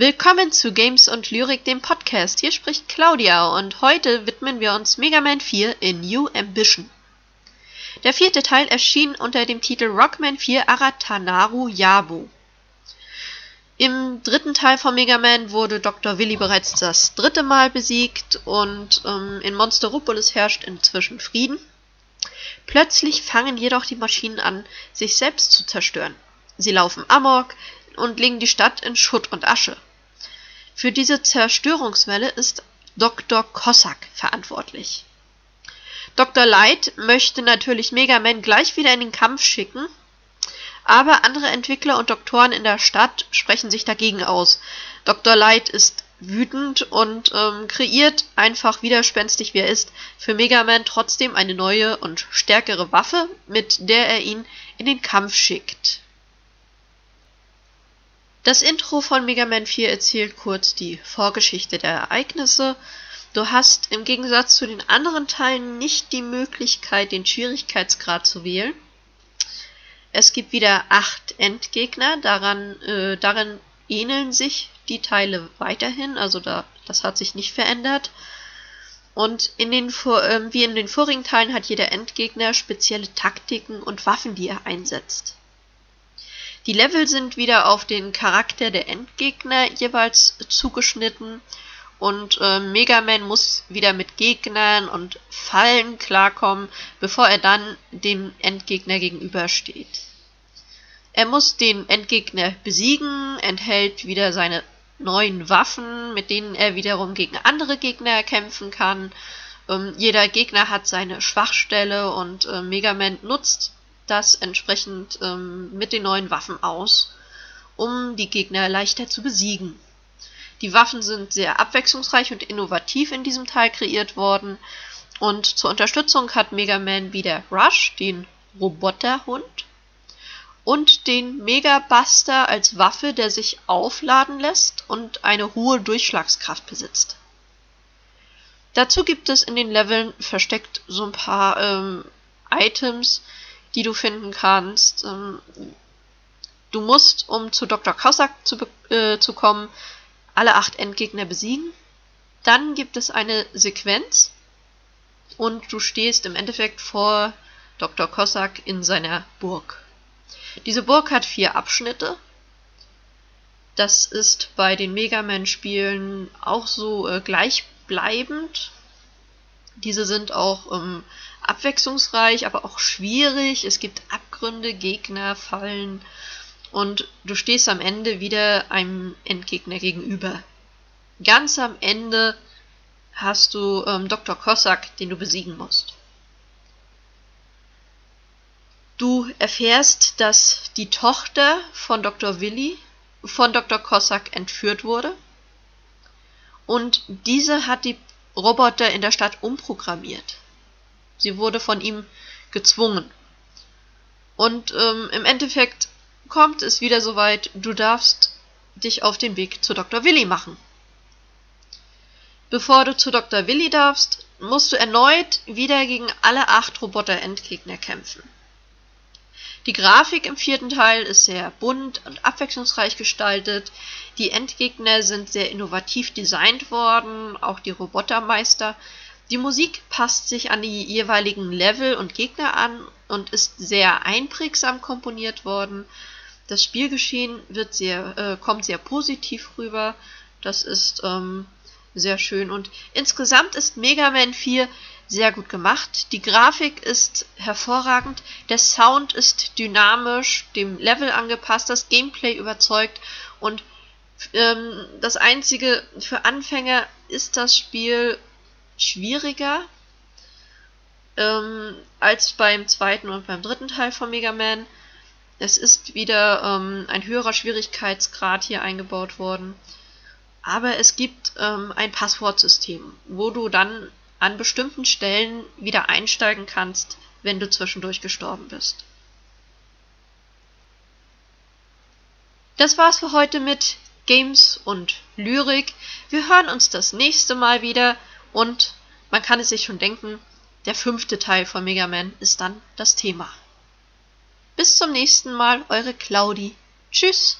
Willkommen zu Games und Lyrik, dem Podcast. Hier spricht Claudia und heute widmen wir uns Mega Man 4 in New Ambition. Der vierte Teil erschien unter dem Titel Rockman 4 Aratanaru Yabu. Im dritten Teil von Mega Man wurde Dr. Willy bereits das dritte Mal besiegt und ähm, in Monsteropolis herrscht inzwischen Frieden. Plötzlich fangen jedoch die Maschinen an, sich selbst zu zerstören. Sie laufen amok und legen die Stadt in Schutt und Asche. Für diese Zerstörungswelle ist Dr. Cossack verantwortlich. Dr. Light möchte natürlich Mega Man gleich wieder in den Kampf schicken, aber andere Entwickler und Doktoren in der Stadt sprechen sich dagegen aus. Dr. Light ist wütend und ähm, kreiert einfach widerspenstig wie er ist für Mega Man trotzdem eine neue und stärkere Waffe, mit der er ihn in den Kampf schickt. Das Intro von Mega Man 4 erzählt kurz die Vorgeschichte der Ereignisse. Du hast im Gegensatz zu den anderen Teilen nicht die Möglichkeit, den Schwierigkeitsgrad zu wählen. Es gibt wieder acht Endgegner, daran, äh, daran ähneln sich die Teile weiterhin, also da, das hat sich nicht verändert. Und in den, äh, wie in den vorigen Teilen hat jeder Endgegner spezielle Taktiken und Waffen, die er einsetzt. Die Level sind wieder auf den Charakter der Endgegner jeweils zugeschnitten und äh, Mega Man muss wieder mit Gegnern und Fallen klarkommen, bevor er dann dem Endgegner gegenübersteht. Er muss den Endgegner besiegen, enthält wieder seine neuen Waffen, mit denen er wiederum gegen andere Gegner kämpfen kann. Ähm, jeder Gegner hat seine Schwachstelle und äh, Mega Man nutzt das entsprechend ähm, mit den neuen Waffen aus, um die Gegner leichter zu besiegen. Die Waffen sind sehr abwechslungsreich und innovativ in diesem Teil kreiert worden. Und zur Unterstützung hat Mega Man wieder Rush, den Roboterhund, und den Mega Buster als Waffe, der sich aufladen lässt und eine hohe Durchschlagskraft besitzt. Dazu gibt es in den Leveln versteckt so ein paar ähm, Items, die du finden kannst. Ähm, du musst, um zu Dr. Cossack zu, äh, zu kommen, alle acht Endgegner besiegen. Dann gibt es eine Sequenz und du stehst im Endeffekt vor Dr. Cossack in seiner Burg. Diese Burg hat vier Abschnitte. Das ist bei den Mega Man-Spielen auch so äh, gleichbleibend. Diese sind auch ähm, abwechslungsreich, aber auch schwierig. Es gibt Abgründe, Gegner, Fallen und du stehst am Ende wieder einem Endgegner gegenüber. Ganz am Ende hast du ähm, Dr. Cossack, den du besiegen musst. Du erfährst, dass die Tochter von Dr. Willy von Dr. Cossack entführt wurde und diese hat die Roboter in der Stadt umprogrammiert. Sie wurde von ihm gezwungen. Und ähm, im Endeffekt kommt es wieder so weit, du darfst dich auf den Weg zu Dr. Willi machen. Bevor du zu Dr. Willi darfst, musst du erneut wieder gegen alle acht Roboter-Endgegner kämpfen. Die Grafik im vierten Teil ist sehr bunt und abwechslungsreich gestaltet. Die Endgegner sind sehr innovativ designt worden, auch die Robotermeister die Musik passt sich an die jeweiligen Level und Gegner an und ist sehr einprägsam komponiert worden. Das Spielgeschehen wird sehr, äh, kommt sehr positiv rüber. Das ist ähm, sehr schön. Und insgesamt ist Mega Man 4 sehr gut gemacht. Die Grafik ist hervorragend. Der Sound ist dynamisch, dem Level angepasst. Das Gameplay überzeugt. Und ähm, das einzige für Anfänger ist das Spiel schwieriger ähm, als beim zweiten und beim dritten Teil von Mega Man. Es ist wieder ähm, ein höherer Schwierigkeitsgrad hier eingebaut worden. Aber es gibt ähm, ein Passwortsystem, wo du dann an bestimmten Stellen wieder einsteigen kannst, wenn du zwischendurch gestorben bist. Das war's für heute mit Games und Lyrik. Wir hören uns das nächste Mal wieder. Und man kann es sich schon denken, der fünfte Teil von Mega Man ist dann das Thema. Bis zum nächsten Mal, eure Claudi. Tschüss!